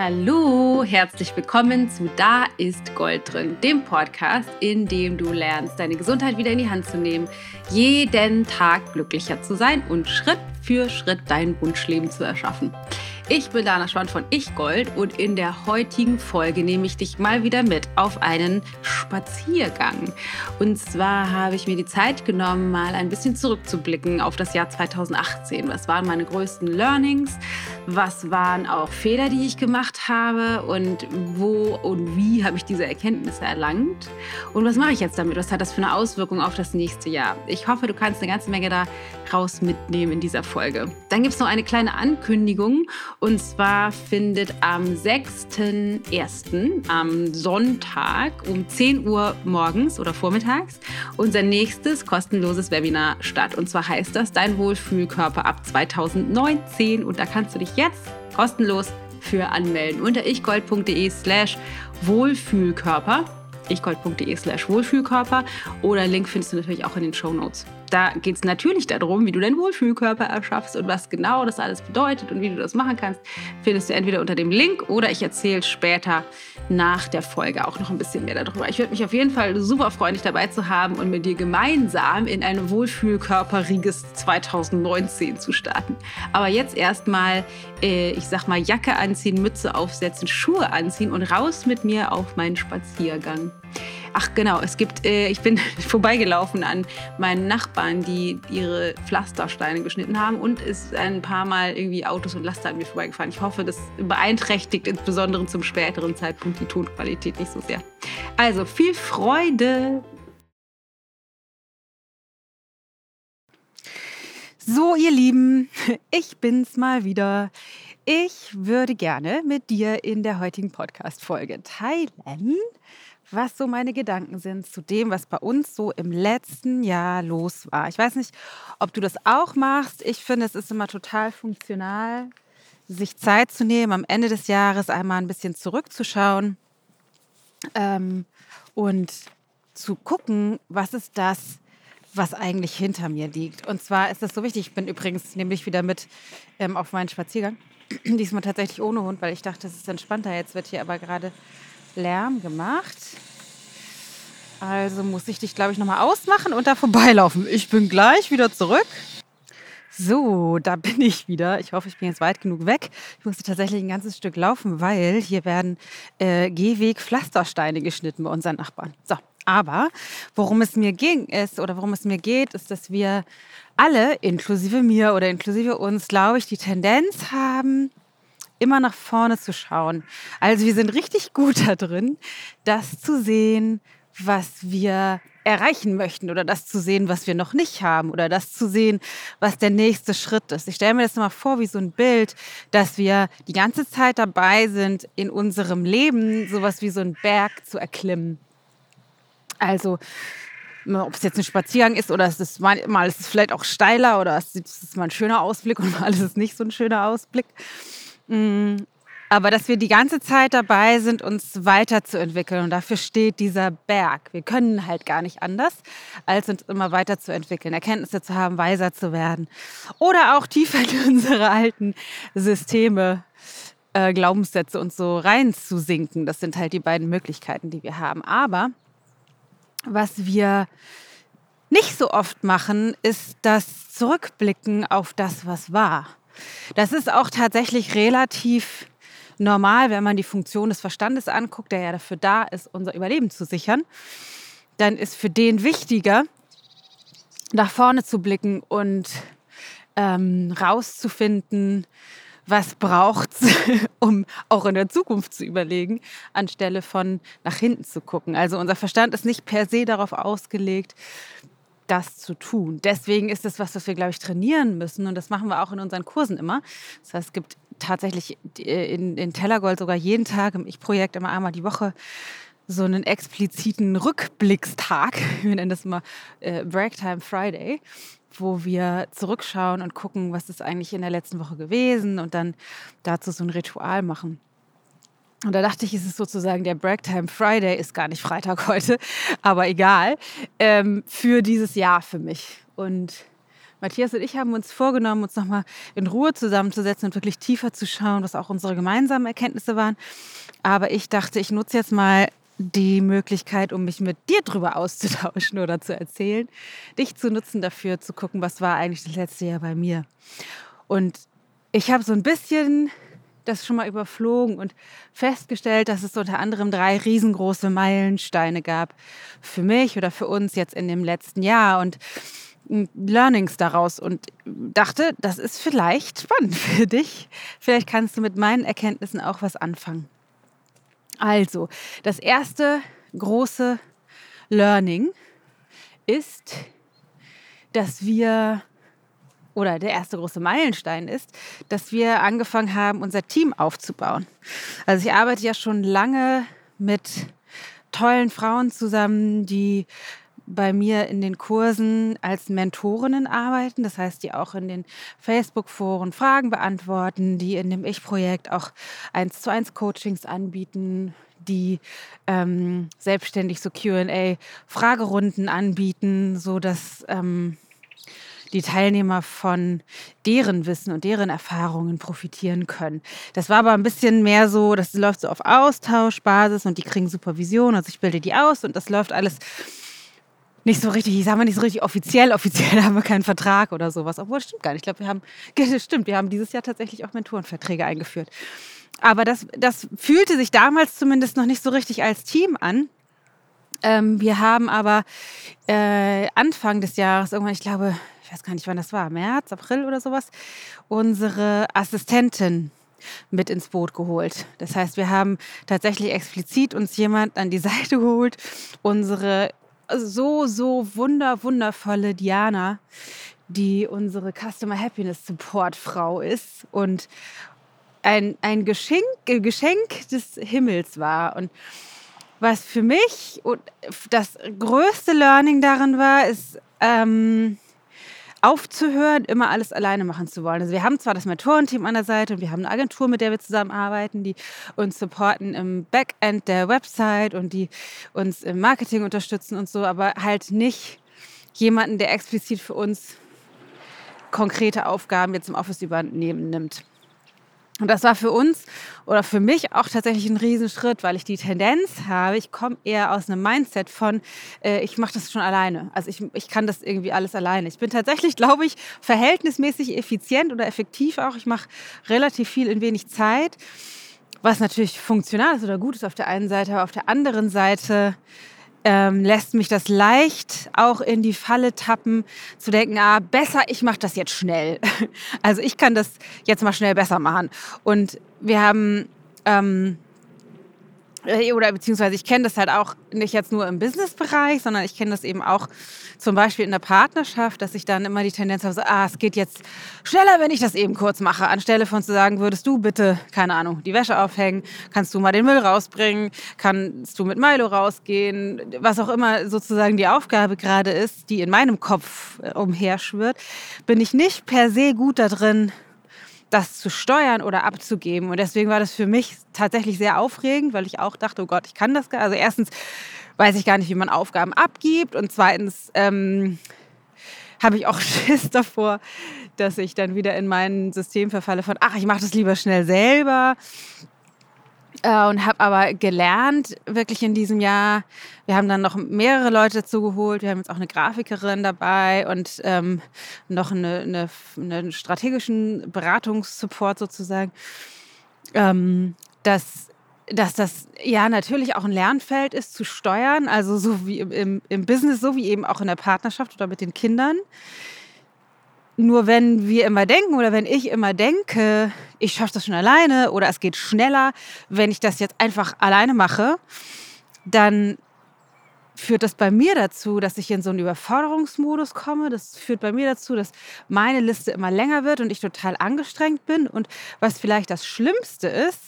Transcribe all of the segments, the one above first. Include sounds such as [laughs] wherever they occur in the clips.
Hallo, herzlich willkommen zu Da ist Gold drin, dem Podcast, in dem du lernst, deine Gesundheit wieder in die Hand zu nehmen, jeden Tag glücklicher zu sein und Schritt für Schritt dein Wunschleben zu erschaffen. Ich bin Dana Schwan von Ich Gold und in der heutigen Folge nehme ich dich mal wieder mit auf einen Spaziergang. Und zwar habe ich mir die Zeit genommen, mal ein bisschen zurückzublicken auf das Jahr 2018. Was waren meine größten Learnings? Was waren auch Fehler, die ich gemacht habe? Und wo und wie habe ich diese Erkenntnisse erlangt? Und was mache ich jetzt damit? Was hat das für eine Auswirkung auf das nächste Jahr? Ich hoffe, du kannst eine ganze Menge daraus mitnehmen in dieser Folge. Dann gibt es noch eine kleine Ankündigung. Und zwar findet am 6.1. am Sonntag um 10 Uhr morgens oder vormittags unser nächstes kostenloses Webinar statt. Und zwar heißt das Dein Wohlfühlkörper ab 2019. Und da kannst du dich jetzt kostenlos für anmelden unter ichgold.de slash Wohlfühlkörper ichgold.de slash Wohlfühlkörper oder Link findest du natürlich auch in den Show Notes. Da geht es natürlich darum, wie du deinen Wohlfühlkörper erschaffst und was genau das alles bedeutet und wie du das machen kannst, findest du entweder unter dem Link oder ich erzähle später nach der Folge auch noch ein bisschen mehr darüber. Ich würde mich auf jeden Fall super freuen, dich dabei zu haben und mit dir gemeinsam in ein Wohlfühlkörperiges 2019 zu starten. Aber jetzt erstmal, äh, ich sag mal, Jacke anziehen, Mütze aufsetzen, Schuhe anziehen und raus mit mir auf meinen Spaziergang. Ach genau, es gibt, äh, ich bin [laughs] vorbeigelaufen an meinen Nachbarn, die ihre Pflastersteine geschnitten haben und ist ein paar Mal irgendwie Autos und Laster an mir vorbeigefahren. Ich hoffe, das beeinträchtigt insbesondere zum späteren Zeitpunkt die Tonqualität nicht so sehr. Also viel Freude! So, ihr Lieben, [laughs] ich bin's mal wieder. Ich würde gerne mit dir in der heutigen Podcast-Folge teilen, was so meine Gedanken sind zu dem, was bei uns so im letzten Jahr los war. Ich weiß nicht, ob du das auch machst. Ich finde, es ist immer total funktional, sich Zeit zu nehmen, am Ende des Jahres einmal ein bisschen zurückzuschauen ähm, und zu gucken, was ist das, was eigentlich hinter mir liegt. Und zwar ist das so wichtig. Ich bin übrigens nämlich wieder mit ähm, auf meinen Spaziergang. [clears throat] Diesmal tatsächlich ohne Hund, weil ich dachte, das ist entspannter. Jetzt wird hier aber gerade Lärm gemacht. Also muss ich dich, glaube ich, nochmal ausmachen und da vorbeilaufen. Ich bin gleich wieder zurück. So, da bin ich wieder. Ich hoffe, ich bin jetzt weit genug weg. Ich musste tatsächlich ein ganzes Stück laufen, weil hier werden äh, Gehweg-Pflastersteine geschnitten bei unseren Nachbarn. So, aber worum es mir ging ist oder worum es mir geht, ist, dass wir alle, inklusive mir oder inklusive uns, glaube ich, die Tendenz haben, immer nach vorne zu schauen. Also wir sind richtig gut da drin, das zu sehen, was wir erreichen möchten oder das zu sehen, was wir noch nicht haben oder das zu sehen, was der nächste Schritt ist. Ich stelle mir das mal vor wie so ein Bild, dass wir die ganze Zeit dabei sind, in unserem Leben sowas wie so einen Berg zu erklimmen. Also ob es jetzt ein Spaziergang ist oder es ist mal, mal ist es vielleicht auch steiler oder es ist mal ein schöner Ausblick und [laughs] mal ist es nicht so ein schöner Ausblick. Mm, aber dass wir die ganze Zeit dabei sind, uns weiterzuentwickeln. Und dafür steht dieser Berg. Wir können halt gar nicht anders, als uns immer weiterzuentwickeln, Erkenntnisse zu haben, weiser zu werden. Oder auch tiefer in unsere alten Systeme, äh, Glaubenssätze und so reinzusinken. Das sind halt die beiden Möglichkeiten, die wir haben. Aber was wir nicht so oft machen, ist das Zurückblicken auf das, was war. Das ist auch tatsächlich relativ normal, wenn man die Funktion des Verstandes anguckt, der ja dafür da ist, unser Überleben zu sichern, dann ist für den wichtiger, nach vorne zu blicken und ähm, rauszufinden, was braucht es, [laughs] um auch in der Zukunft zu überlegen, anstelle von nach hinten zu gucken. Also unser Verstand ist nicht per se darauf ausgelegt, das zu tun. Deswegen ist es was, was wir, glaube ich, trainieren müssen. Und das machen wir auch in unseren Kursen immer. Das heißt, es gibt tatsächlich äh, in, in Tellergold sogar jeden Tag im Ich-Projekt immer einmal die Woche so einen expliziten Rückblickstag, [laughs] wir nennen das immer äh, Breaktime Friday, wo wir zurückschauen und gucken, was ist eigentlich in der letzten Woche gewesen und dann dazu so ein Ritual machen. Und da dachte ich, ist es sozusagen der Breaktime Friday, ist gar nicht Freitag heute, aber egal, ähm, für dieses Jahr für mich. Und Matthias und ich haben uns vorgenommen, uns nochmal in Ruhe zusammenzusetzen und wirklich tiefer zu schauen, was auch unsere gemeinsamen Erkenntnisse waren. Aber ich dachte, ich nutze jetzt mal die Möglichkeit, um mich mit dir drüber auszutauschen oder zu erzählen, dich zu nutzen dafür, zu gucken, was war eigentlich das letzte Jahr bei mir. Und ich habe so ein bisschen das schon mal überflogen und festgestellt, dass es unter anderem drei riesengroße Meilensteine gab für mich oder für uns jetzt in dem letzten Jahr und Learnings daraus und dachte, das ist vielleicht spannend [laughs] für dich. Vielleicht kannst du mit meinen Erkenntnissen auch was anfangen. Also, das erste große Learning ist, dass wir oder der erste große Meilenstein ist, dass wir angefangen haben, unser Team aufzubauen. Also ich arbeite ja schon lange mit tollen Frauen zusammen, die bei mir in den Kursen als Mentorinnen arbeiten, das heißt, die auch in den Facebook-Foren Fragen beantworten, die in dem Ich-Projekt auch eins zu eins Coachings anbieten, die ähm, selbstständig so QA-Fragerunden anbieten, so dass ähm, die Teilnehmer von deren Wissen und deren Erfahrungen profitieren können. Das war aber ein bisschen mehr so, das läuft so auf Austauschbasis und die kriegen Supervision, also ich bilde die aus und das läuft alles nicht so richtig, ich sage mal nicht so richtig offiziell. Offiziell [laughs] haben wir keinen Vertrag oder sowas. Obwohl, das stimmt gar nicht. Ich glaube, wir haben, [laughs] stimmt, wir haben dieses Jahr tatsächlich auch Mentorenverträge eingeführt. Aber das, das fühlte sich damals zumindest noch nicht so richtig als Team an. Ähm, wir haben aber äh, Anfang des Jahres, irgendwann, ich glaube, ich weiß gar nicht, wann das war, März, April oder sowas, unsere Assistentin mit ins Boot geholt. Das heißt, wir haben tatsächlich explizit uns jemand an die [laughs] Seite geholt, unsere so, so wunder, wundervolle Diana, die unsere Customer Happiness Support Frau ist und ein, ein Geschenk, Geschenk des Himmels war. Und was für mich das größte Learning darin war, ist, ähm, aufzuhören, immer alles alleine machen zu wollen. Also wir haben zwar das Mentorenteam an der Seite und wir haben eine Agentur, mit der wir zusammenarbeiten, die uns supporten im Backend der Website und die uns im Marketing unterstützen und so, aber halt nicht jemanden, der explizit für uns konkrete Aufgaben jetzt im Office übernehmen nimmt. Und das war für uns oder für mich auch tatsächlich ein Riesenschritt, weil ich die Tendenz habe, ich komme eher aus einem Mindset von, äh, ich mache das schon alleine. Also ich, ich kann das irgendwie alles alleine. Ich bin tatsächlich, glaube ich, verhältnismäßig effizient oder effektiv auch. Ich mache relativ viel in wenig Zeit, was natürlich funktional ist oder gut ist auf der einen Seite, aber auf der anderen Seite ähm, lässt mich das leicht auch in die Falle tappen, zu denken, ah, besser, ich mache das jetzt schnell. [laughs] Also ich kann das jetzt mal schnell besser machen. Und wir haben ähm, äh, oder beziehungsweise ich kenne das halt auch nicht jetzt nur im Businessbereich, sondern ich kenne das eben auch zum Beispiel in der Partnerschaft, dass ich dann immer die Tendenz habe, so, ah, es geht jetzt schneller, wenn ich das eben kurz mache, anstelle von zu sagen, würdest du bitte, keine Ahnung, die Wäsche aufhängen, kannst du mal den Müll rausbringen, kannst du mit Milo rausgehen, was auch immer sozusagen die Aufgabe gerade ist, die in meinem Kopf äh, umherschwirrt, bin ich nicht per se gut da drin, das zu steuern oder abzugeben. Und deswegen war das für mich tatsächlich sehr aufregend, weil ich auch dachte, oh Gott, ich kann das gar Also erstens weiß ich gar nicht, wie man Aufgaben abgibt. Und zweitens ähm, habe ich auch [laughs] Schiss davor, dass ich dann wieder in mein System verfalle von, ach, ich mache das lieber schnell selber. Äh, und habe aber gelernt, wirklich in diesem Jahr, wir haben dann noch mehrere Leute dazu geholt, wir haben jetzt auch eine Grafikerin dabei und ähm, noch eine, eine, einen strategischen Beratungssupport sozusagen, ähm, dass, dass das ja natürlich auch ein Lernfeld ist zu steuern, also so wie im, im Business, so wie eben auch in der Partnerschaft oder mit den Kindern. Nur wenn wir immer denken oder wenn ich immer denke, ich schaffe das schon alleine oder es geht schneller, wenn ich das jetzt einfach alleine mache, dann führt das bei mir dazu, dass ich in so einen Überforderungsmodus komme. Das führt bei mir dazu, dass meine Liste immer länger wird und ich total angestrengt bin. Und was vielleicht das Schlimmste ist,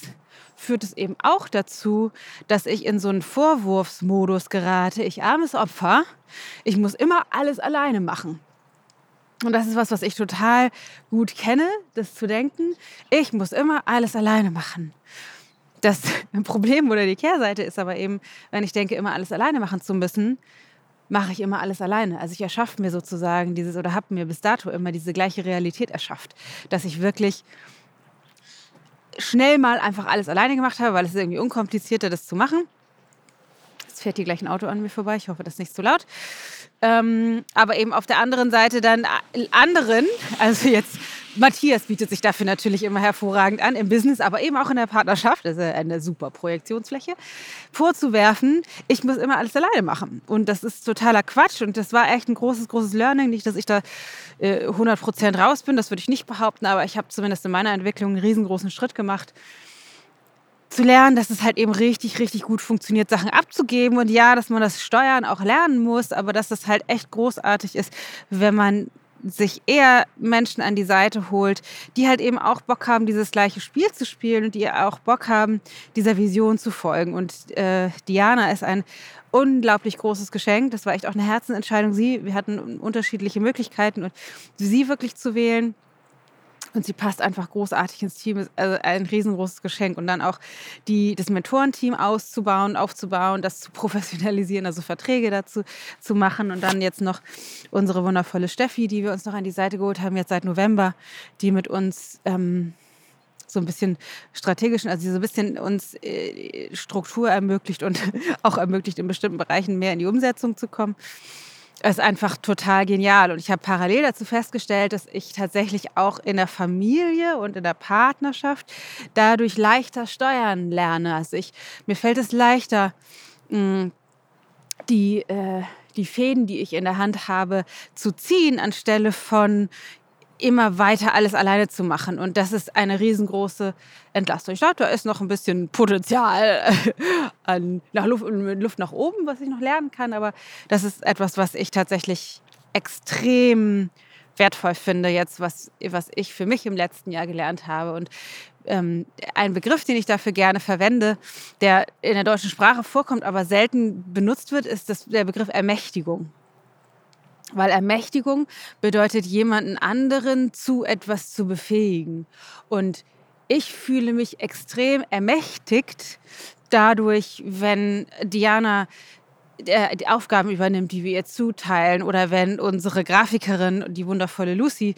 führt es eben auch dazu, dass ich in so einen Vorwurfsmodus gerate. Ich armes Opfer, ich muss immer alles alleine machen. Und das ist was, was ich total gut kenne, das zu denken, ich muss immer alles alleine machen. Das [laughs] Problem oder die Kehrseite ist aber eben, wenn ich denke, immer alles alleine machen zu müssen, mache ich immer alles alleine. Also ich erschaffe mir sozusagen dieses oder habe mir bis dato immer diese gleiche Realität erschafft, dass ich wirklich schnell mal einfach alles alleine gemacht habe, weil es ist irgendwie unkomplizierter, das zu machen. Jetzt fährt hier gleich ein Auto an mir vorbei. Ich hoffe, das ist nicht zu laut. Ähm, aber eben auf der anderen Seite dann anderen, also jetzt Matthias bietet sich dafür natürlich immer hervorragend an, im Business, aber eben auch in der Partnerschaft, das ist eine super Projektionsfläche, vorzuwerfen, ich muss immer alles alleine machen. Und das ist totaler Quatsch und das war echt ein großes, großes Learning. Nicht, dass ich da äh, 100% raus bin, das würde ich nicht behaupten, aber ich habe zumindest in meiner Entwicklung einen riesengroßen Schritt gemacht zu lernen, dass es halt eben richtig, richtig gut funktioniert, Sachen abzugeben. Und ja, dass man das Steuern auch lernen muss, aber dass es halt echt großartig ist, wenn man sich eher Menschen an die Seite holt, die halt eben auch Bock haben, dieses gleiche Spiel zu spielen und die auch Bock haben, dieser Vision zu folgen. Und äh, Diana ist ein unglaublich großes Geschenk. Das war echt auch eine Herzensentscheidung. Sie, wir hatten unterschiedliche Möglichkeiten und sie wirklich zu wählen und sie passt einfach großartig ins Team, ist also ein riesengroßes Geschenk. Und dann auch die, das Mentorenteam auszubauen, aufzubauen, das zu professionalisieren, also Verträge dazu zu machen. Und dann jetzt noch unsere wundervolle Steffi, die wir uns noch an die Seite geholt haben, jetzt seit November, die mit uns ähm, so ein bisschen strategisch, also so ein bisschen uns äh, Struktur ermöglicht und [laughs] auch ermöglicht, in bestimmten Bereichen mehr in die Umsetzung zu kommen ist einfach total genial. Und ich habe parallel dazu festgestellt, dass ich tatsächlich auch in der Familie und in der Partnerschaft dadurch leichter steuern lerne. Also ich, mir fällt es leichter, mm, die, äh, die Fäden, die ich in der Hand habe, zu ziehen, anstelle von immer weiter alles alleine zu machen. Und das ist eine riesengroße Entlastung. Ich glaube, da ist noch ein bisschen Potenzial [laughs] an, nach Luft, Luft nach oben, was ich noch lernen kann. Aber das ist etwas, was ich tatsächlich extrem wertvoll finde, jetzt, was, was ich für mich im letzten Jahr gelernt habe. Und ähm, ein Begriff, den ich dafür gerne verwende, der in der deutschen Sprache vorkommt, aber selten benutzt wird, ist das, der Begriff Ermächtigung. Weil Ermächtigung bedeutet, jemanden anderen zu etwas zu befähigen. Und ich fühle mich extrem ermächtigt dadurch, wenn Diana äh, die Aufgaben übernimmt, die wir ihr zuteilen, oder wenn unsere Grafikerin, die wundervolle Lucy,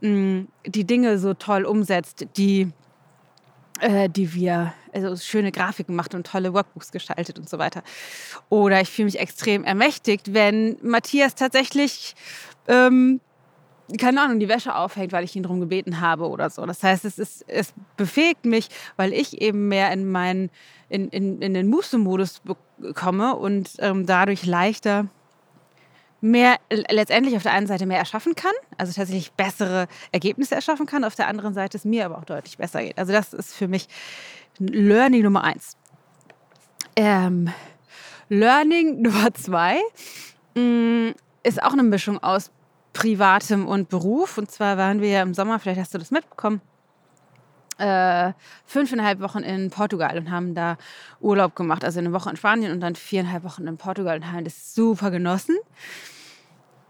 mm, die Dinge so toll umsetzt, die äh, die wir, also schöne Grafiken macht und tolle Workbooks gestaltet und so weiter. Oder ich fühle mich extrem ermächtigt, wenn Matthias tatsächlich, ähm, keine Ahnung, die Wäsche aufhängt, weil ich ihn darum gebeten habe oder so. Das heißt, es, ist, es befähigt mich, weil ich eben mehr in, meinen, in, in, in den Muße-Modus komme und ähm, dadurch leichter mehr letztendlich auf der einen Seite mehr erschaffen kann, also tatsächlich bessere Ergebnisse erschaffen kann, auf der anderen Seite es mir aber auch deutlich besser geht. Also das ist für mich Learning Nummer eins. Ähm, Learning [laughs] Nummer zwei mh, mm, ist auch eine Mischung aus Privatem und Beruf. Und zwar waren wir ja im Sommer, vielleicht hast du das mitbekommen, äh, fünfeinhalb Wochen in Portugal und haben da Urlaub gemacht. Also eine Woche in Spanien und dann viereinhalb Wochen in Portugal und haben das super genossen.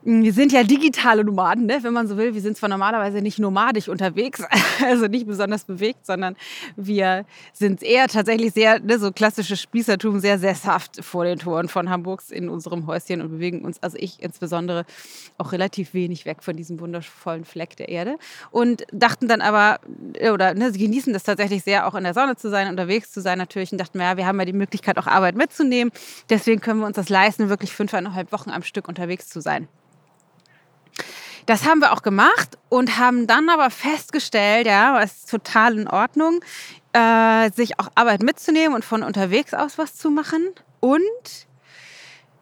Wir sind ja digitale Nomaden, ne? wenn man so will. Wir sind zwar normalerweise nicht nomadisch unterwegs, [laughs] also nicht besonders bewegt, sondern wir sind eher tatsächlich sehr, ne, so klassisches Spießertum, sehr sesshaft vor den Toren von Hamburgs in unserem Häuschen und bewegen uns, also ich insbesondere, auch relativ wenig weg von diesem wundervollen Fleck der Erde. Und dachten dann aber, oder ne, sie genießen das tatsächlich sehr, auch in der Sonne zu sein, unterwegs zu sein natürlich und dachten, ja, wir haben ja die Möglichkeit, auch Arbeit mitzunehmen. Deswegen können wir uns das leisten, wirklich fünfeinhalb Wochen am Stück unterwegs zu sein. Das haben wir auch gemacht und haben dann aber festgestellt, ja, es ist total in Ordnung, äh, sich auch Arbeit mitzunehmen und von unterwegs aus was zu machen. Und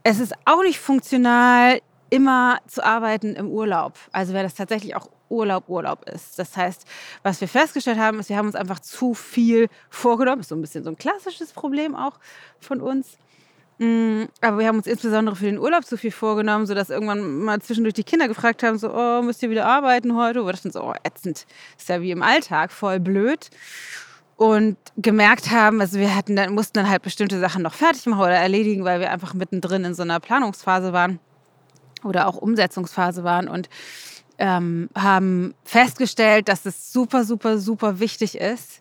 es ist auch nicht funktional, immer zu arbeiten im Urlaub. Also wenn das tatsächlich auch Urlaub Urlaub ist. Das heißt, was wir festgestellt haben, ist, wir haben uns einfach zu viel vorgenommen. Ist so ein bisschen so ein klassisches Problem auch von uns. Mm, aber wir haben uns insbesondere für den Urlaub zu viel vorgenommen, sodass irgendwann mal zwischendurch die Kinder gefragt haben, so, oh, müsst ihr wieder arbeiten heute? Oder das so, oh, ätzend. Ist ja wie im Alltag, voll blöd. Und gemerkt haben, also wir hatten dann, mussten dann halt bestimmte Sachen noch fertig machen oder erledigen, weil wir einfach mittendrin in so einer Planungsphase waren oder auch Umsetzungsphase waren und ähm, haben festgestellt, dass es super, super, super wichtig ist,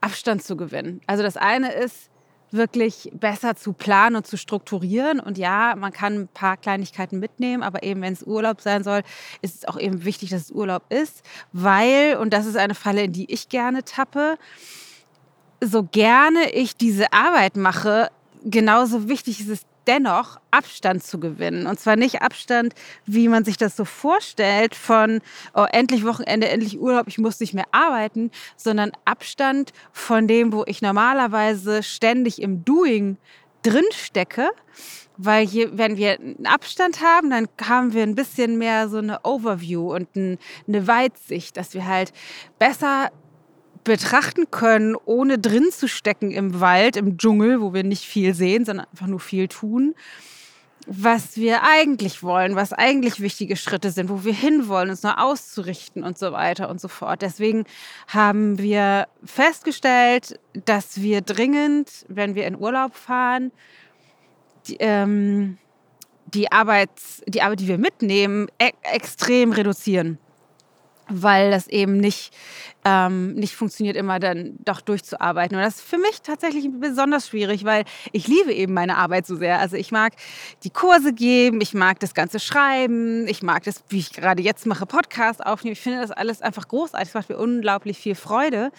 Abstand zu gewinnen. Also das eine ist, wirklich besser zu planen und zu strukturieren. Und ja, man kann ein paar Kleinigkeiten mitnehmen, aber eben wenn es Urlaub sein soll, ist es auch eben wichtig, dass es Urlaub ist, weil, und das ist eine Falle, in die ich gerne tappe, so gerne ich diese Arbeit mache, genauso wichtig ist es dennoch Abstand zu gewinnen. Und zwar nicht Abstand, wie man sich das so vorstellt, von oh, endlich Wochenende, endlich Urlaub, ich muss nicht mehr arbeiten, sondern Abstand von dem, wo ich normalerweise ständig im Doing drin stecke. Weil hier, wenn wir einen Abstand haben, dann haben wir ein bisschen mehr so eine Overview und eine Weitsicht, dass wir halt besser betrachten können, ohne drin zu stecken im Wald, im Dschungel, wo wir nicht viel sehen, sondern einfach nur viel tun, was wir eigentlich wollen, was eigentlich wichtige Schritte sind, wo wir hinwollen, uns nur auszurichten und so weiter und so fort. Deswegen haben wir festgestellt, dass wir dringend, wenn wir in Urlaub fahren, die, ähm, die, Arbeits-, die Arbeit, die wir mitnehmen, e extrem reduzieren weil das eben nicht, ähm, nicht funktioniert, immer dann doch durchzuarbeiten. Und das ist für mich tatsächlich besonders schwierig, weil ich liebe eben meine Arbeit so sehr. Also ich mag die Kurse geben, ich mag das ganze Schreiben, ich mag das, wie ich gerade jetzt mache, Podcast aufnehmen. Ich finde das alles einfach großartig. Es macht mir unglaublich viel Freude,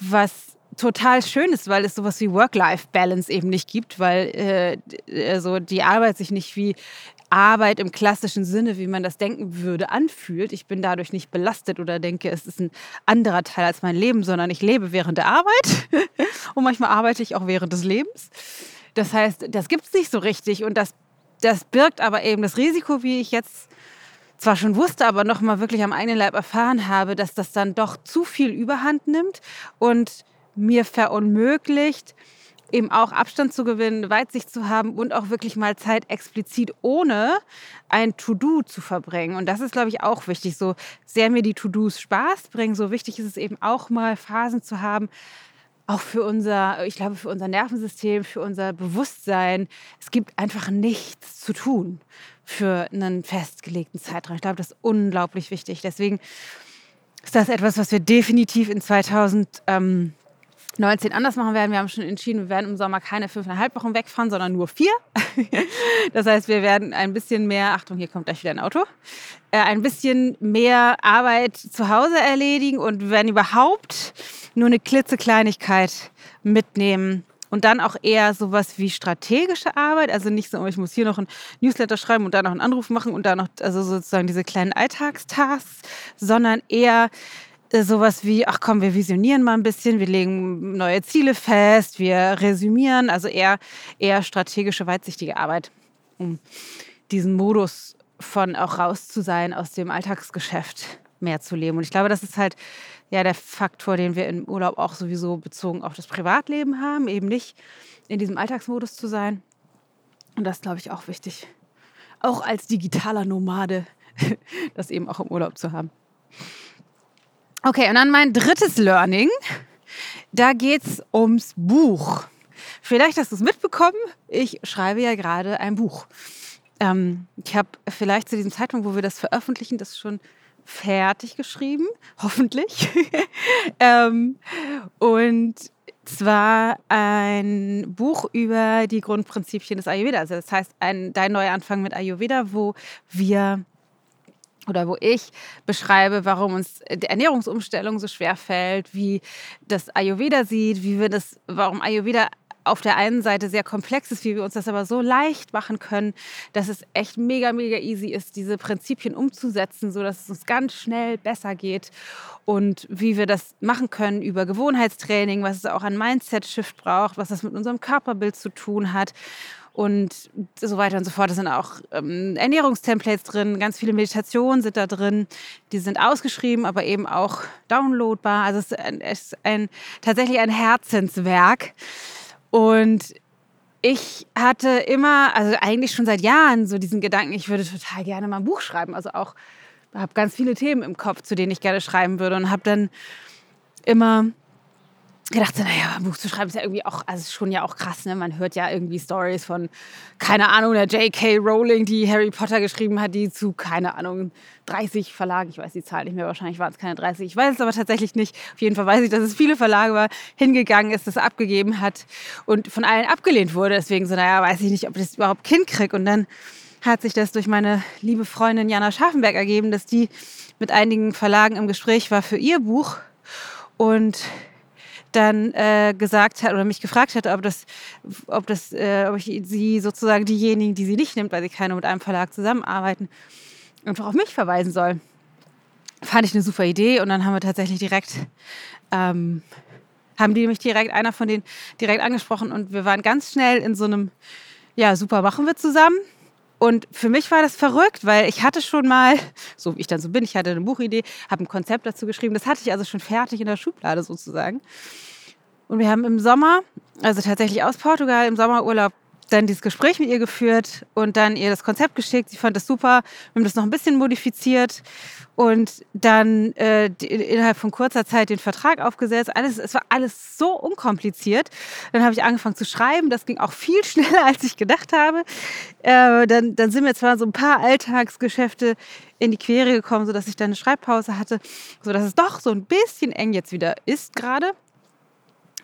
was total schön ist, weil es sowas wie Work-Life-Balance eben nicht gibt, weil äh, also die Arbeit sich nicht wie Arbeit im klassischen Sinne, wie man das denken würde, anfühlt. Ich bin dadurch nicht belastet oder denke, es ist ein anderer Teil als mein Leben, sondern ich lebe während der Arbeit [laughs] und manchmal arbeite ich auch während des Lebens. Das heißt, das gibt es nicht so richtig und das, das birgt aber eben das Risiko, wie ich jetzt zwar schon wusste, aber noch mal wirklich am eigenen Leib erfahren habe, dass das dann doch zu viel Überhand nimmt und mir verunmöglicht, eben auch Abstand zu gewinnen, Weitsicht zu haben und auch wirklich mal Zeit explizit ohne ein To-Do zu verbringen. Und das ist, glaube ich, auch wichtig. So sehr mir die To-Dos Spaß bringen, so wichtig ist es eben auch mal Phasen zu haben, auch für unser, ich glaube, für unser Nervensystem, für unser Bewusstsein. Es gibt einfach nichts zu tun für einen festgelegten Zeitraum. Ich glaube, das ist unglaublich wichtig. Deswegen ist das etwas, was wir definitiv in 2000 ähm, 19 anders machen werden. Wir haben schon entschieden, wir werden im Sommer keine fünfeinhalb Wochen wegfahren, sondern nur vier. [laughs] das heißt, wir werden ein bisschen mehr, Achtung, hier kommt gleich wieder ein Auto, äh, ein bisschen mehr Arbeit zu Hause erledigen und werden überhaupt nur eine klitzekleinigkeit mitnehmen. Und dann auch eher sowas wie strategische Arbeit, also nicht so, ich muss hier noch ein Newsletter schreiben und da noch einen Anruf machen und da noch, also sozusagen diese kleinen Alltagstasks, sondern eher sowas wie, ach komm, wir visionieren mal ein bisschen, wir legen neue Ziele fest, wir resümieren, also eher, eher strategische, weitsichtige Arbeit, um diesen Modus von auch raus zu sein aus dem Alltagsgeschäft mehr zu leben. Und ich glaube, das ist halt ja der Faktor, den wir im Urlaub auch sowieso bezogen auf das Privatleben haben, eben nicht in diesem Alltagsmodus zu sein. Und das glaube ich auch wichtig. Auch als digitaler Nomade, [laughs] das eben auch im Urlaub zu haben. Okay, und dann mein drittes Learning. Da geht es ums Buch. Vielleicht hast du es mitbekommen. Ich schreibe ja gerade ein Buch. Ähm, ich habe vielleicht zu diesem Zeitpunkt, wo wir das veröffentlichen, das schon fertig geschrieben, [laughs] hoffentlich. [laughs] ähm, und zwar ein Buch über die Grundprinzipien des Ayurveda. Also das heißt, ein, dein Neuanfang mit Ayurveda, wo wir oder wo ich beschreibe, warum uns die Ernährungsumstellung so schwer fällt, wie das Ayurveda sieht, wie wir das, warum Ayurveda auf der einen Seite sehr komplex ist, wie wir uns das aber so leicht machen können, dass es echt mega, mega easy ist, diese Prinzipien umzusetzen, sodass es uns ganz schnell besser geht und wie wir das machen können über Gewohnheitstraining, was es auch an Mindset-Shift braucht, was das mit unserem Körperbild zu tun hat und so weiter und so fort. Da sind auch ähm, Ernährungstemplates drin, ganz viele Meditationen sind da drin. Die sind ausgeschrieben, aber eben auch downloadbar. Also es ist, ein, es ist ein, tatsächlich ein Herzenswerk. Und ich hatte immer, also eigentlich schon seit Jahren so diesen Gedanken, ich würde total gerne mal ein Buch schreiben. Also auch, habe ganz viele Themen im Kopf, zu denen ich gerne schreiben würde und habe dann immer gedacht, naja, ein Buch zu schreiben ist ja irgendwie auch, also schon ja auch krass, ne? Man hört ja irgendwie Stories von, keine Ahnung, der J.K. Rowling, die Harry Potter geschrieben hat, die zu, keine Ahnung, 30 Verlagen, ich weiß die Zahl nicht mehr, wahrscheinlich waren es keine 30, ich weiß es aber tatsächlich nicht. Auf jeden Fall weiß ich, dass es viele Verlage war, hingegangen ist, das abgegeben hat und von allen abgelehnt wurde. Deswegen so, naja, weiß ich nicht, ob ich das überhaupt Kind kriege. Und dann hat sich das durch meine liebe Freundin Jana Scharfenberg ergeben, dass die mit einigen Verlagen im Gespräch war für ihr Buch und dann äh, gesagt hat oder mich gefragt hat, ob das, ob das, äh, ob ich sie sozusagen diejenigen, die sie nicht nimmt, weil sie keine mit einem Verlag zusammenarbeiten, einfach auf mich verweisen soll. Fand ich eine super Idee und dann haben wir tatsächlich direkt, ähm, haben die mich direkt, einer von denen direkt angesprochen und wir waren ganz schnell in so einem, ja, super, machen wir zusammen. Und für mich war das verrückt, weil ich hatte schon mal, [laughs] so wie ich dann so bin, ich hatte eine Buchidee, habe ein Konzept dazu geschrieben. Das hatte ich also schon fertig in der Schublade sozusagen. Und wir haben im Sommer, also tatsächlich aus Portugal, im Sommerurlaub dann dieses Gespräch mit ihr geführt und dann ihr das Konzept geschickt. Sie fand das super. Wir haben das noch ein bisschen modifiziert und dann äh, innerhalb von kurzer Zeit den Vertrag aufgesetzt. Alles, es war alles so unkompliziert. Dann habe ich angefangen zu schreiben. Das ging auch viel [laughs] schneller, als ich gedacht habe. Äh, dann, dann sind mir zwar so ein paar Alltagsgeschäfte in die Quere gekommen, sodass ich dann eine Schreibpause hatte, sodass es doch so ein bisschen eng jetzt wieder ist gerade.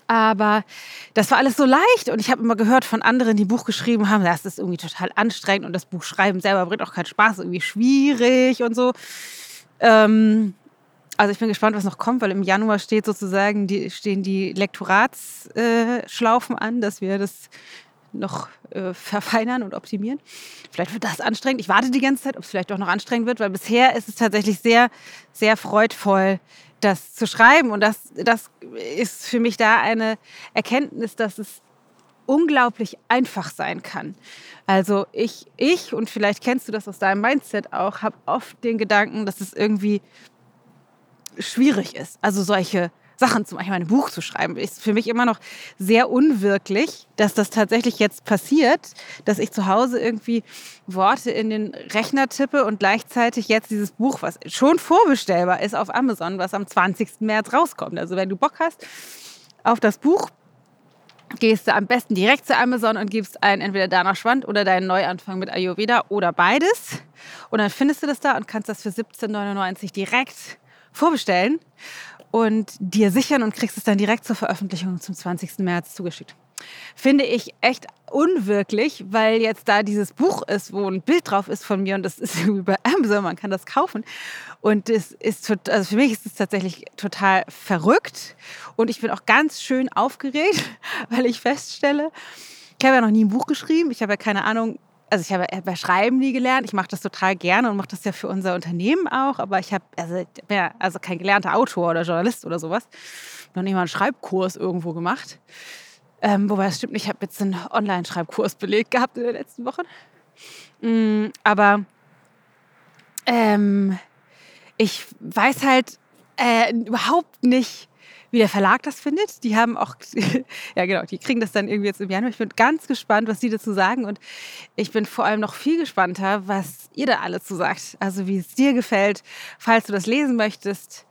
Aber das war alles so leicht und ich habe immer gehört von anderen, die Buch geschrieben haben, das ist irgendwie total anstrengend und das Buch schreiben selber bringt auch keinen Spaß, irgendwie schwierig und so. Ähm, also ich bin gespannt, was noch kommt, weil im Januar steht sozusagen die, stehen die Lektoratsschlaufen äh, an, dass wir das noch äh, verfeinern und optimieren. Vielleicht wird das anstrengend. Ich warte die ganze Zeit, ob es vielleicht auch noch anstrengend wird, weil bisher ist es tatsächlich sehr, sehr freudvoll, das zu schreiben. Und das, das ist für mich da eine Erkenntnis, dass es unglaublich einfach sein kann. Also ich, ich und vielleicht kennst du das aus deinem Mindset auch, habe oft den Gedanken, dass es irgendwie schwierig ist. Also solche Sachen, zum Beispiel ein Buch zu schreiben, ist für mich immer noch sehr unwirklich, dass das tatsächlich jetzt passiert, dass ich zu Hause irgendwie Worte in den Rechner tippe und gleichzeitig jetzt dieses Buch, was schon vorbestellbar ist auf Amazon, was am 20. März rauskommt. Also wenn du Bock hast auf das Buch, gehst du am besten direkt zu Amazon und gibst ein entweder Dana Schwand oder deinen Neuanfang mit Ayurveda oder beides. Und dann findest du das da und kannst das für 17,99 direkt vorbestellen und dir sichern und kriegst es dann direkt zur Veröffentlichung zum 20. März zugeschickt. Finde ich echt unwirklich, weil jetzt da dieses Buch ist, wo ein Bild drauf ist von mir und das ist [laughs] bei Amazon, man kann das kaufen. Und es ist, also für mich ist es tatsächlich total verrückt und ich bin auch ganz schön aufgeregt, [laughs] weil ich feststelle, ich habe ja noch nie ein Buch geschrieben, ich habe ja keine Ahnung, also ich habe bei Schreiben nie gelernt. Ich mache das total gerne und mache das ja für unser Unternehmen auch. Aber ich habe also, ja, also kein gelernter Autor oder Journalist oder sowas. Noch nicht mal einen Schreibkurs irgendwo gemacht. Ähm, wobei es stimmt ich habe jetzt einen Online-Schreibkurs belegt gehabt in den letzten Wochen. Mm, aber ähm, ich weiß halt äh, überhaupt nicht, wie der Verlag das findet. Die haben auch, [laughs] ja genau, die kriegen das dann irgendwie jetzt im Januar. Ich bin ganz gespannt, was die dazu sagen. Und ich bin vor allem noch viel gespannter, was ihr da alle zu sagt. Also wie es dir gefällt, falls du das lesen möchtest.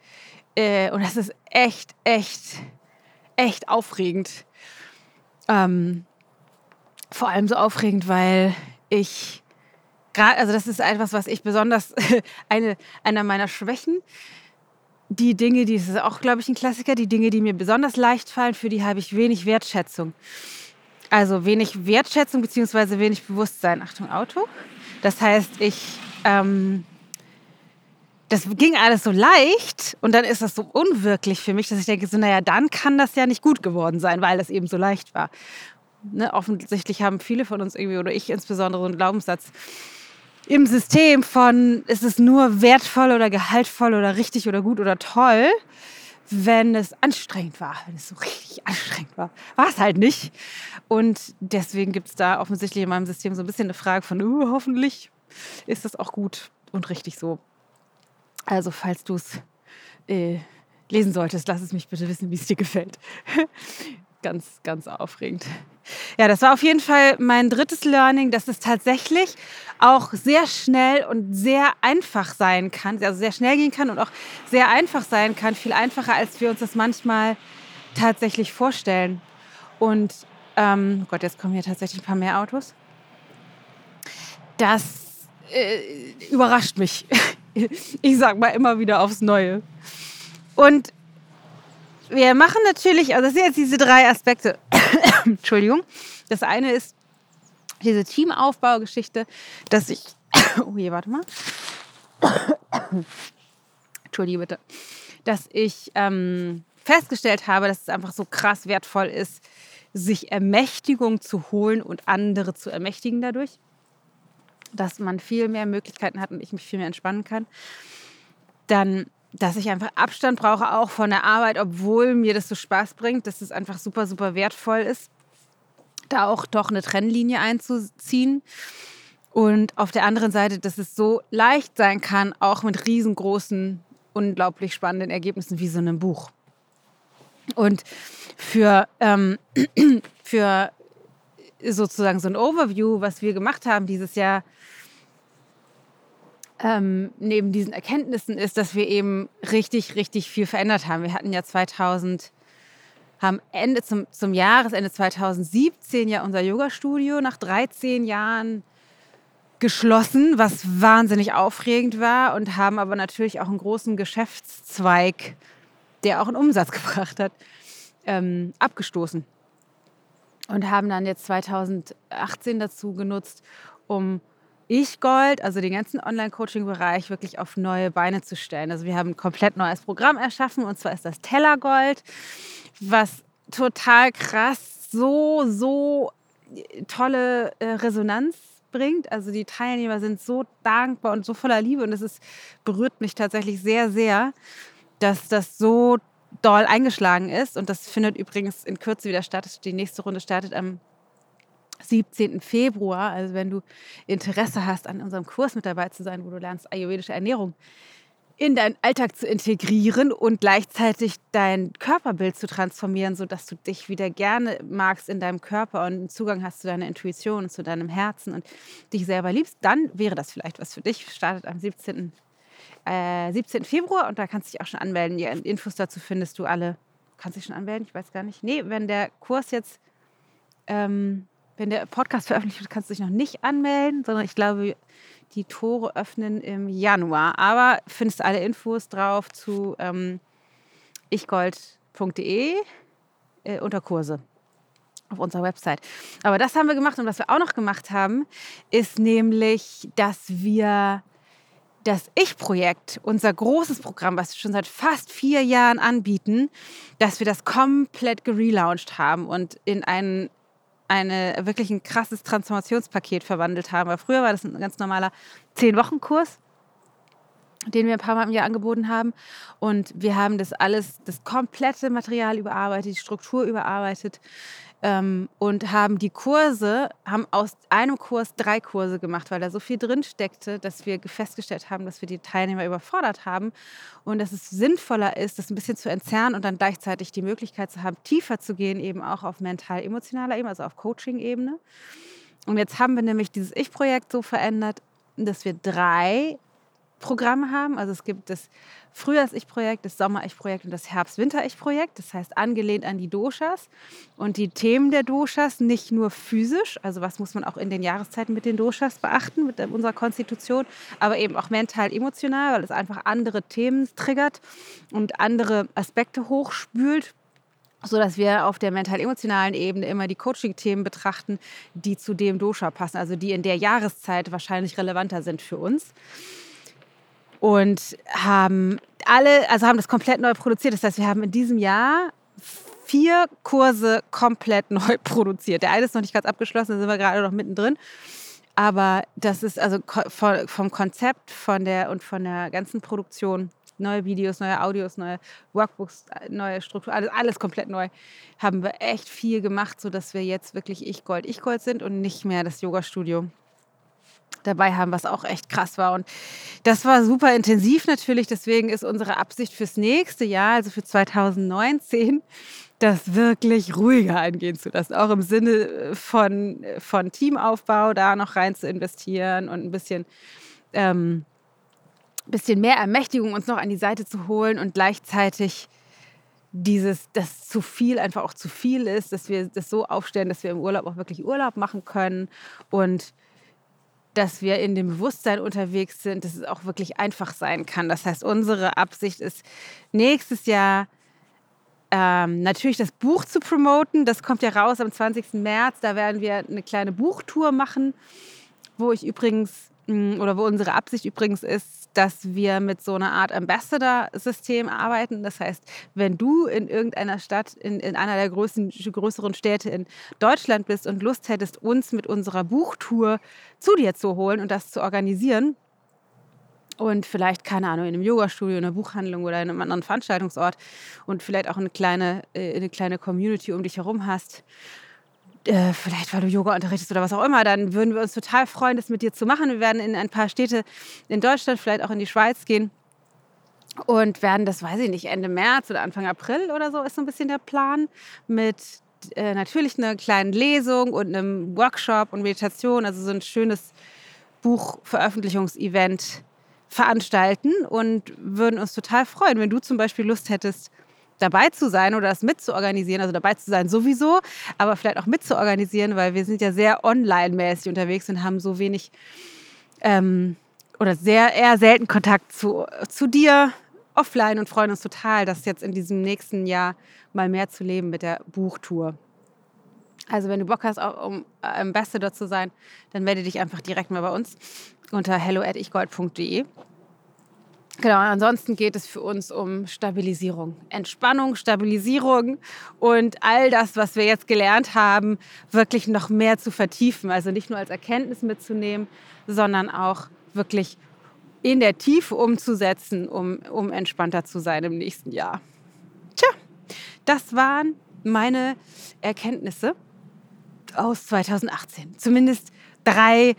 Äh, und das ist echt, echt, echt aufregend. Ähm, vor allem so aufregend, weil ich gerade, also das ist etwas, was ich besonders, [laughs] eine, einer meiner Schwächen, die Dinge, die ist auch, glaube ich, ein Klassiker, die Dinge, die mir besonders leicht fallen, für die habe ich wenig Wertschätzung. Also wenig Wertschätzung bzw. wenig Bewusstsein. Achtung, Auto. Das heißt, ich, ähm, das ging alles so leicht und dann ist das so unwirklich für mich, dass ich denke, so, naja, dann kann das ja nicht gut geworden sein, weil das eben so leicht war. Ne, offensichtlich haben viele von uns irgendwie, oder ich insbesondere, so einen Glaubenssatz, im System von, ist es nur wertvoll oder gehaltvoll oder richtig oder gut oder toll, wenn es anstrengend war, wenn es so richtig anstrengend war. War es halt nicht. Und deswegen gibt es da offensichtlich in meinem System so ein bisschen eine Frage von, uh, hoffentlich ist das auch gut und richtig so. Also falls du es äh, lesen solltest, lass es mich bitte wissen, wie es dir gefällt. Ganz, ganz aufregend. Ja, das war auf jeden Fall mein drittes Learning, dass es tatsächlich auch sehr schnell und sehr einfach sein kann, also sehr schnell gehen kann und auch sehr einfach sein kann, viel einfacher, als wir uns das manchmal tatsächlich vorstellen. Und, ähm, oh Gott, jetzt kommen hier tatsächlich ein paar mehr Autos. Das äh, überrascht mich. [laughs] ich sag mal immer wieder aufs Neue. Und wir machen natürlich, also das sind jetzt diese drei Aspekte. [coughs] Entschuldigung. Das eine ist diese Teamaufbaugeschichte, dass ich. [coughs] oh je, warte mal. [coughs] Entschuldige bitte. Dass ich ähm, festgestellt habe, dass es einfach so krass wertvoll ist, sich Ermächtigung zu holen und andere zu ermächtigen dadurch. Dass man viel mehr Möglichkeiten hat und ich mich viel mehr entspannen kann. Dann dass ich einfach Abstand brauche, auch von der Arbeit, obwohl mir das so Spaß bringt, dass es einfach super, super wertvoll ist, da auch doch eine Trennlinie einzuziehen. Und auf der anderen Seite, dass es so leicht sein kann, auch mit riesengroßen, unglaublich spannenden Ergebnissen wie so einem Buch. Und für, ähm, [clears throat] für sozusagen so ein Overview, was wir gemacht haben dieses Jahr, ähm, neben diesen Erkenntnissen ist, dass wir eben richtig, richtig viel verändert haben. Wir hatten ja 2000, haben Ende zum, zum Jahresende 2017 ja unser Yoga-Studio nach 13 Jahren geschlossen, was wahnsinnig aufregend war und haben aber natürlich auch einen großen Geschäftszweig, der auch einen Umsatz [laughs] gebracht hat, ähm, abgestoßen. Und haben dann jetzt 2018 dazu genutzt, um ich Gold, also den ganzen Online-Coaching-Bereich, wirklich auf neue Beine zu stellen. Also wir haben ein komplett neues Programm erschaffen und zwar ist das Tellergold, was total krass so, so tolle äh, Resonanz bringt. Also die Teilnehmer sind so dankbar und so voller Liebe und es ist, berührt mich tatsächlich sehr, sehr, dass das so doll eingeschlagen ist. Und das findet übrigens in Kürze wieder statt. Die nächste Runde startet am 17. Februar. Also wenn du Interesse hast, an unserem Kurs mit dabei zu sein, wo du lernst, ayurvedische Ernährung in deinen Alltag zu integrieren und gleichzeitig dein Körperbild zu transformieren, sodass du dich wieder gerne magst in deinem Körper und Zugang hast zu deiner Intuition zu deinem Herzen und dich selber liebst, dann wäre das vielleicht was für dich. Startet am 17. Äh, 17. Februar und da kannst du dich auch schon anmelden. Die Infos dazu findest du alle. Kannst du dich schon anmelden? Ich weiß gar nicht. Nee, wenn der Kurs jetzt ähm, wenn der Podcast veröffentlicht wird, kannst du dich noch nicht anmelden, sondern ich glaube, die Tore öffnen im Januar. Aber findest alle Infos drauf zu ähm, ichgold.de äh, unter Kurse auf unserer Website. Aber das haben wir gemacht und was wir auch noch gemacht haben, ist nämlich, dass wir das Ich-Projekt, unser großes Programm, was wir schon seit fast vier Jahren anbieten, dass wir das komplett gelauncht haben und in einen eine, wirklich ein krasses Transformationspaket verwandelt haben. Weil früher war das ein ganz normaler Zehn-Wochen-Kurs, den wir ein paar Mal im Jahr angeboten haben. Und wir haben das alles, das komplette Material überarbeitet, die Struktur überarbeitet ähm, und haben die Kurse, haben aus einem Kurs drei Kurse gemacht, weil da so viel drin steckte, dass wir festgestellt haben, dass wir die Teilnehmer überfordert haben und dass es sinnvoller ist, das ein bisschen zu entzerren und dann gleichzeitig die Möglichkeit zu haben, tiefer zu gehen, eben auch auf mental-emotionaler Ebene, also auf Coaching-Ebene. Und jetzt haben wir nämlich dieses Ich-Projekt so verändert, dass wir drei Programme haben. Also es gibt das Frühjahrs-Ich-Projekt, das Sommer-Ich-Projekt und das Herbst-Winter-Ich-Projekt. Das heißt, angelehnt an die Doshas und die Themen der Doshas, nicht nur physisch, also was muss man auch in den Jahreszeiten mit den Doshas beachten, mit unserer Konstitution, aber eben auch mental, emotional, weil es einfach andere Themen triggert und andere Aspekte hochspült so dass wir auf der mental-emotionalen Ebene immer die Coaching-Themen betrachten, die zu dem Dosha passen, also die in der Jahreszeit wahrscheinlich relevanter sind für uns und haben alle, also haben das komplett neu produziert. Das heißt, wir haben in diesem Jahr vier Kurse komplett [laughs] neu produziert. Der eine ist noch nicht ganz abgeschlossen, da sind wir gerade noch mittendrin. Aber das ist also vom Konzept von der und von der ganzen Produktion, neue Videos, neue Audios, neue Workbooks, neue Struktur, alles, alles komplett neu, haben wir echt viel gemacht, sodass wir jetzt wirklich Ich Gold, Ich Gold sind und nicht mehr das Yoga-Studio dabei haben, was auch echt krass war. Und das war super intensiv natürlich. Deswegen ist unsere Absicht fürs nächste Jahr, also für 2019, das wirklich ruhiger angehen zu lassen. Auch im Sinne von, von Teamaufbau da noch rein zu investieren und ein bisschen, ähm, bisschen mehr Ermächtigung uns noch an die Seite zu holen und gleichzeitig dieses, dass zu viel einfach auch zu viel ist, dass wir das so aufstellen, dass wir im Urlaub auch wirklich Urlaub machen können und dass wir in dem Bewusstsein unterwegs sind, dass es auch wirklich einfach sein kann. Das heißt, unsere Absicht ist, nächstes Jahr ähm, natürlich das Buch zu promoten. Das kommt ja raus am 20. März. Da werden wir eine kleine Buchtour machen, wo ich übrigens oder wo unsere Absicht übrigens ist, dass wir mit so einer Art Ambassador-System arbeiten. Das heißt, wenn du in irgendeiner Stadt, in, in einer der größten, größeren Städte in Deutschland bist und Lust hättest, uns mit unserer Buchtour zu dir zu holen und das zu organisieren, und vielleicht, keine Ahnung, in einem Yoga-Studio, in einer Buchhandlung oder in einem anderen Veranstaltungsort und vielleicht auch eine kleine, äh, eine kleine Community um dich herum hast, äh, vielleicht weil du Yoga unterrichtest oder was auch immer, dann würden wir uns total freuen, das mit dir zu machen. Wir werden in ein paar Städte in Deutschland, vielleicht auch in die Schweiz gehen und werden das, weiß ich nicht, Ende März oder Anfang April oder so ist so ein bisschen der Plan mit äh, natürlich einer kleinen Lesung und einem Workshop und Meditation, also so ein schönes Buchveröffentlichungsevent veranstalten und würden uns total freuen, wenn du zum Beispiel Lust hättest, dabei zu sein oder das mitzuorganisieren, also dabei zu sein sowieso, aber vielleicht auch mitzuorganisieren, weil wir sind ja sehr online-mäßig unterwegs und haben so wenig ähm, oder sehr eher selten Kontakt zu, zu dir offline und freuen uns total, das jetzt in diesem nächsten Jahr mal mehr zu leben mit der Buchtour. Also wenn du Bock hast, um Ambassador zu sein, dann melde dich einfach direkt mal bei uns unter hello@ichgold.de. Genau, ansonsten geht es für uns um Stabilisierung, Entspannung, Stabilisierung und all das, was wir jetzt gelernt haben, wirklich noch mehr zu vertiefen. Also nicht nur als Erkenntnis mitzunehmen, sondern auch wirklich in der Tiefe umzusetzen, um, um entspannter zu sein im nächsten Jahr. Tja, das waren meine Erkenntnisse aus 2018. Zumindest drei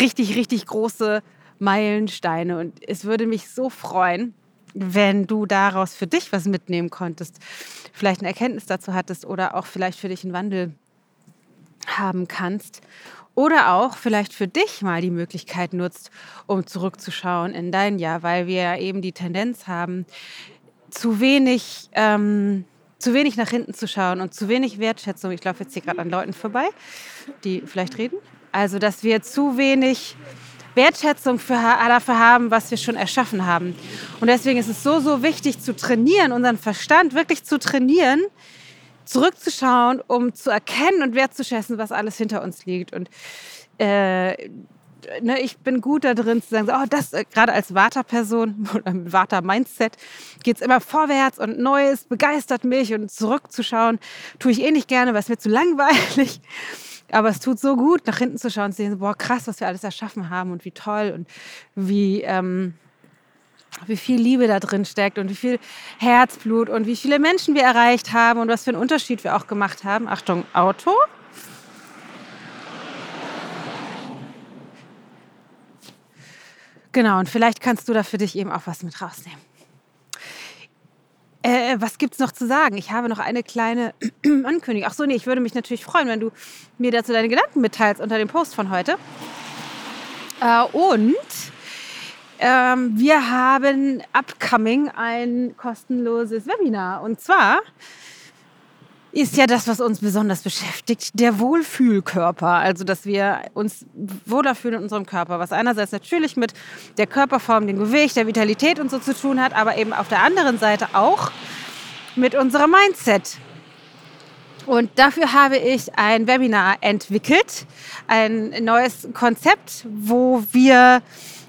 richtig, richtig große Meilensteine. Und es würde mich so freuen, wenn du daraus für dich was mitnehmen konntest, vielleicht eine Erkenntnis dazu hattest oder auch vielleicht für dich einen Wandel haben kannst. Oder auch vielleicht für dich mal die Möglichkeit nutzt, um zurückzuschauen in dein Jahr, weil wir eben die Tendenz haben, zu wenig, ähm, zu wenig nach hinten zu schauen und zu wenig Wertschätzung. Ich laufe jetzt hier gerade an Leuten vorbei, die vielleicht reden. Also, dass wir zu wenig Wertschätzung für, dafür haben, was wir schon erschaffen haben. Und deswegen ist es so, so wichtig zu trainieren, unseren Verstand wirklich zu trainieren, zurückzuschauen, um zu erkennen und wertzuschätzen, was alles hinter uns liegt. Und äh, ne, ich bin gut da drin zu sagen, oh, das äh, gerade als Vata-Person [laughs] oder Vata-Mindset geht es immer vorwärts und Neues begeistert mich und zurückzuschauen tue ich eh nicht gerne, weil es mir zu langweilig. [laughs] Aber es tut so gut, nach hinten zu schauen und zu sehen, boah, krass, was wir alles erschaffen haben und wie toll und wie, ähm, wie viel Liebe da drin steckt und wie viel Herzblut und wie viele Menschen wir erreicht haben und was für einen Unterschied wir auch gemacht haben. Achtung, Auto. Genau, und vielleicht kannst du da für dich eben auch was mit rausnehmen. Äh, was gibt es noch zu sagen? Ich habe noch eine kleine [clears throat] Ankündigung. Ach so, nee, ich würde mich natürlich freuen, wenn du mir dazu deine Gedanken mitteilst unter dem Post von heute. Äh, und ähm, wir haben upcoming ein kostenloses Webinar. Und zwar ist ja das, was uns besonders beschäftigt, der Wohlfühlkörper. Also, dass wir uns wohler fühlen in unserem Körper, was einerseits natürlich mit der Körperform, dem Gewicht, der Vitalität und so zu tun hat, aber eben auf der anderen Seite auch mit unserem Mindset. Und dafür habe ich ein Webinar entwickelt, ein neues Konzept, wo wir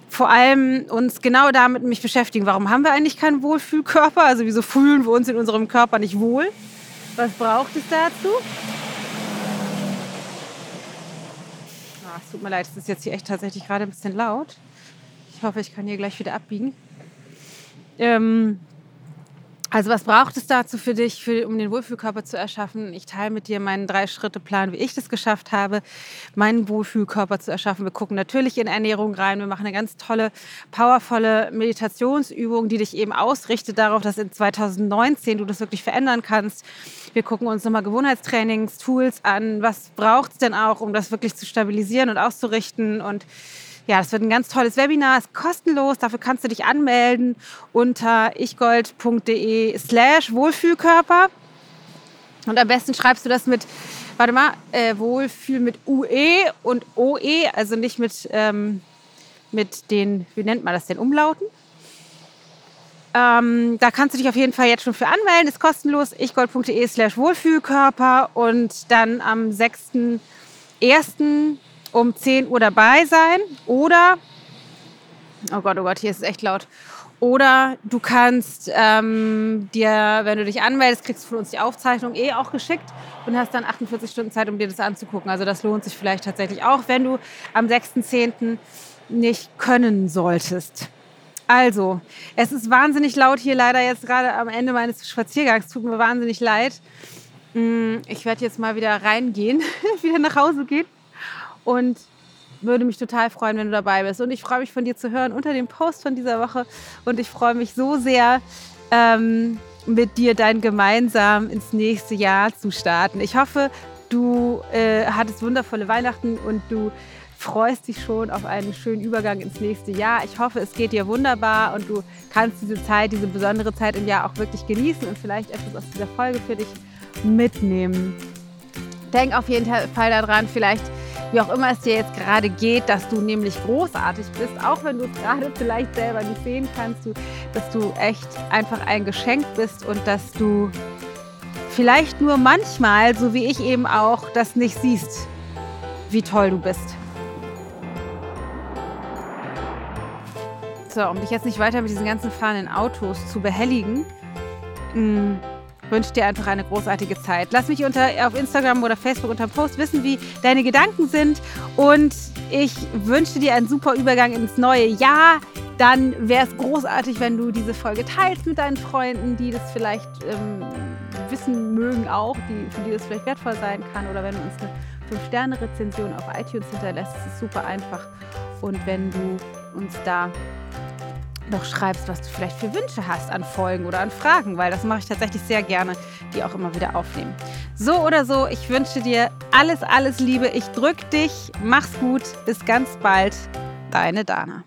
vor allem uns genau damit mich beschäftigen. Warum haben wir eigentlich keinen Wohlfühlkörper? Also wieso fühlen wir uns in unserem Körper nicht wohl? Was braucht es dazu? Ach, es tut mir leid, es ist jetzt hier echt tatsächlich gerade ein bisschen laut. Ich hoffe, ich kann hier gleich wieder abbiegen. Ähm, also was braucht es dazu für dich, für, um den Wohlfühlkörper zu erschaffen? Ich teile mit dir meinen Drei-Schritte-Plan, wie ich das geschafft habe, meinen Wohlfühlkörper zu erschaffen. Wir gucken natürlich in Ernährung rein. Wir machen eine ganz tolle, powervolle Meditationsübung, die dich eben ausrichtet darauf, dass in 2019 du das wirklich verändern kannst. Wir gucken uns nochmal Gewohnheitstrainings, Tools an. Was braucht es denn auch, um das wirklich zu stabilisieren und auszurichten? Und ja, das wird ein ganz tolles Webinar, ist kostenlos. Dafür kannst du dich anmelden unter ichgold.de slash Wohlfühlkörper. Und am besten schreibst du das mit, warte mal, äh, Wohlfühl mit UE und OE, also nicht mit, ähm, mit den, wie nennt man das denn, Umlauten. Ähm, da kannst du dich auf jeden Fall jetzt schon für anmelden, ist kostenlos, ichgold.de slash Wohlfühlkörper und dann am 6.1. um 10 Uhr dabei sein oder, oh Gott, oh Gott, hier ist es echt laut, oder du kannst ähm, dir, wenn du dich anmeldest, kriegst du von uns die Aufzeichnung eh auch geschickt und hast dann 48 Stunden Zeit, um dir das anzugucken. Also das lohnt sich vielleicht tatsächlich auch, wenn du am 6.10. nicht können solltest. Also, es ist wahnsinnig laut hier leider jetzt gerade am Ende meines Spaziergangs. Tut mir wahnsinnig leid. Mm, ich werde jetzt mal wieder reingehen, [laughs] wieder nach Hause gehen und würde mich total freuen, wenn du dabei bist. Und ich freue mich von dir zu hören unter dem Post von dieser Woche. Und ich freue mich so sehr, ähm, mit dir dann gemeinsam ins nächste Jahr zu starten. Ich hoffe, du äh, hattest wundervolle Weihnachten und du freust dich schon auf einen schönen Übergang ins nächste Jahr. Ich hoffe, es geht dir wunderbar und du kannst diese Zeit, diese besondere Zeit im Jahr auch wirklich genießen und vielleicht etwas aus dieser Folge für dich mitnehmen. Denk auf jeden Fall daran, vielleicht wie auch immer es dir jetzt gerade geht, dass du nämlich großartig bist, auch wenn du es gerade vielleicht selber nicht sehen kannst, du, dass du echt einfach ein Geschenk bist und dass du vielleicht nur manchmal, so wie ich eben auch, das nicht siehst, wie toll du bist. So, um dich jetzt nicht weiter mit diesen ganzen fahrenden Autos zu behelligen, mm, wünsche dir einfach eine großartige Zeit. Lass mich unter, auf Instagram oder Facebook unter dem Post wissen, wie deine Gedanken sind. Und ich wünsche dir einen super Übergang ins neue Jahr. Dann wäre es großartig, wenn du diese Folge teilst mit deinen Freunden, die das vielleicht ähm, wissen mögen auch, die, für die das vielleicht wertvoll sein kann. Oder wenn du uns eine 5-Sterne-Rezension auf iTunes hinterlässt, das ist super einfach. Und wenn du uns da noch schreibst, was du vielleicht für Wünsche hast an Folgen oder an Fragen, weil das mache ich tatsächlich sehr gerne, die auch immer wieder aufnehmen. So oder so, ich wünsche dir alles, alles Liebe. Ich drück dich. Mach's gut. Bis ganz bald. Deine Dana.